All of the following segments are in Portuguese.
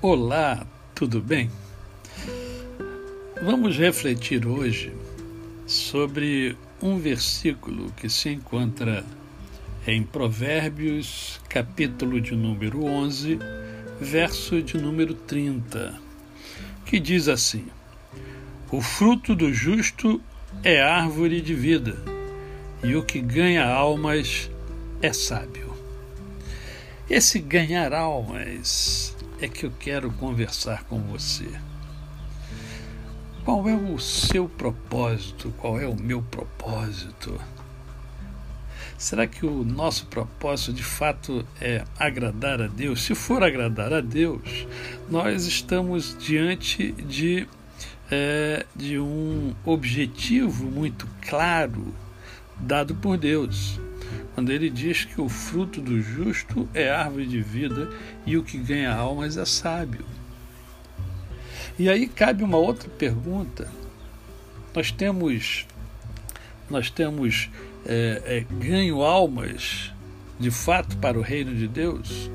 Olá, tudo bem? Vamos refletir hoje sobre um versículo que se encontra em Provérbios, capítulo de número 11, verso de número 30, que diz assim: O fruto do justo é árvore de vida, e o que ganha almas é sábio. Esse ganhar almas é que eu quero conversar com você. Qual é o seu propósito? Qual é o meu propósito? Será que o nosso propósito de fato é agradar a Deus? Se for agradar a Deus, nós estamos diante de, é, de um objetivo muito claro dado por Deus quando ele diz que o fruto do justo é árvore de vida e o que ganha almas é sábio. E aí cabe uma outra pergunta. Nós temos, nós temos é, é, ganho almas de fato para o reino de Deus?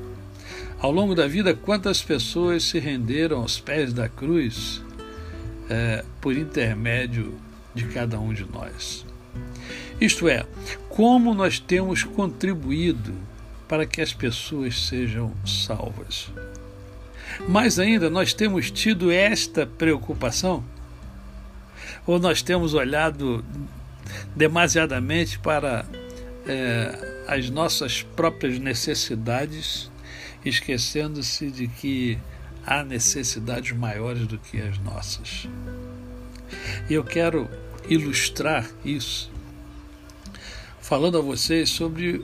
Ao longo da vida, quantas pessoas se renderam aos pés da cruz é, por intermédio de cada um de nós? Isto é, como nós temos contribuído para que as pessoas sejam salvas. Mais ainda, nós temos tido esta preocupação? Ou nós temos olhado demasiadamente para é, as nossas próprias necessidades, esquecendo-se de que há necessidades maiores do que as nossas? E eu quero ilustrar isso falando a vocês sobre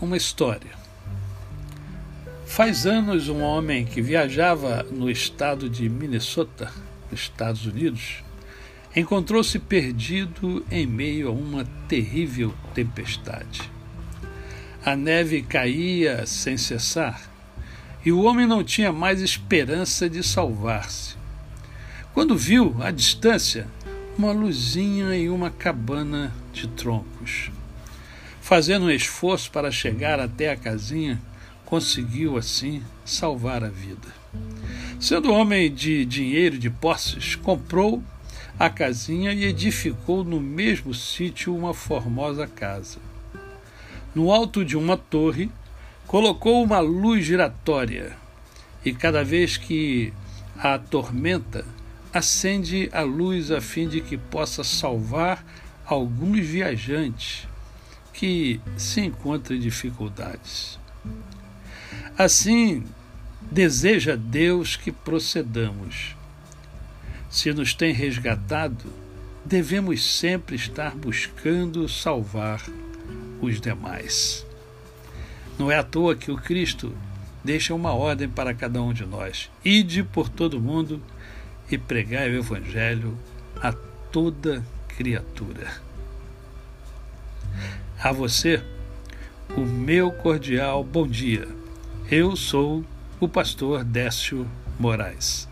uma história. Faz anos, um homem que viajava no estado de Minnesota, nos Estados Unidos, encontrou-se perdido em meio a uma terrível tempestade. A neve caía sem cessar e o homem não tinha mais esperança de salvar-se. Quando viu, à distância, uma luzinha em uma cabana de troncos. Fazendo um esforço para chegar até a casinha, conseguiu assim salvar a vida. Sendo homem de dinheiro de posses, comprou a casinha e edificou no mesmo sítio uma formosa casa. No alto de uma torre, colocou uma luz giratória e cada vez que a tormenta, acende a luz a fim de que possa salvar alguns viajantes que se encontra em dificuldades. Assim, deseja Deus que procedamos. Se nos tem resgatado, devemos sempre estar buscando salvar os demais. Não é à toa que o Cristo deixa uma ordem para cada um de nós: ide por todo mundo e pregai o Evangelho a toda criatura. A você, o meu cordial bom dia. Eu sou o pastor Décio Moraes.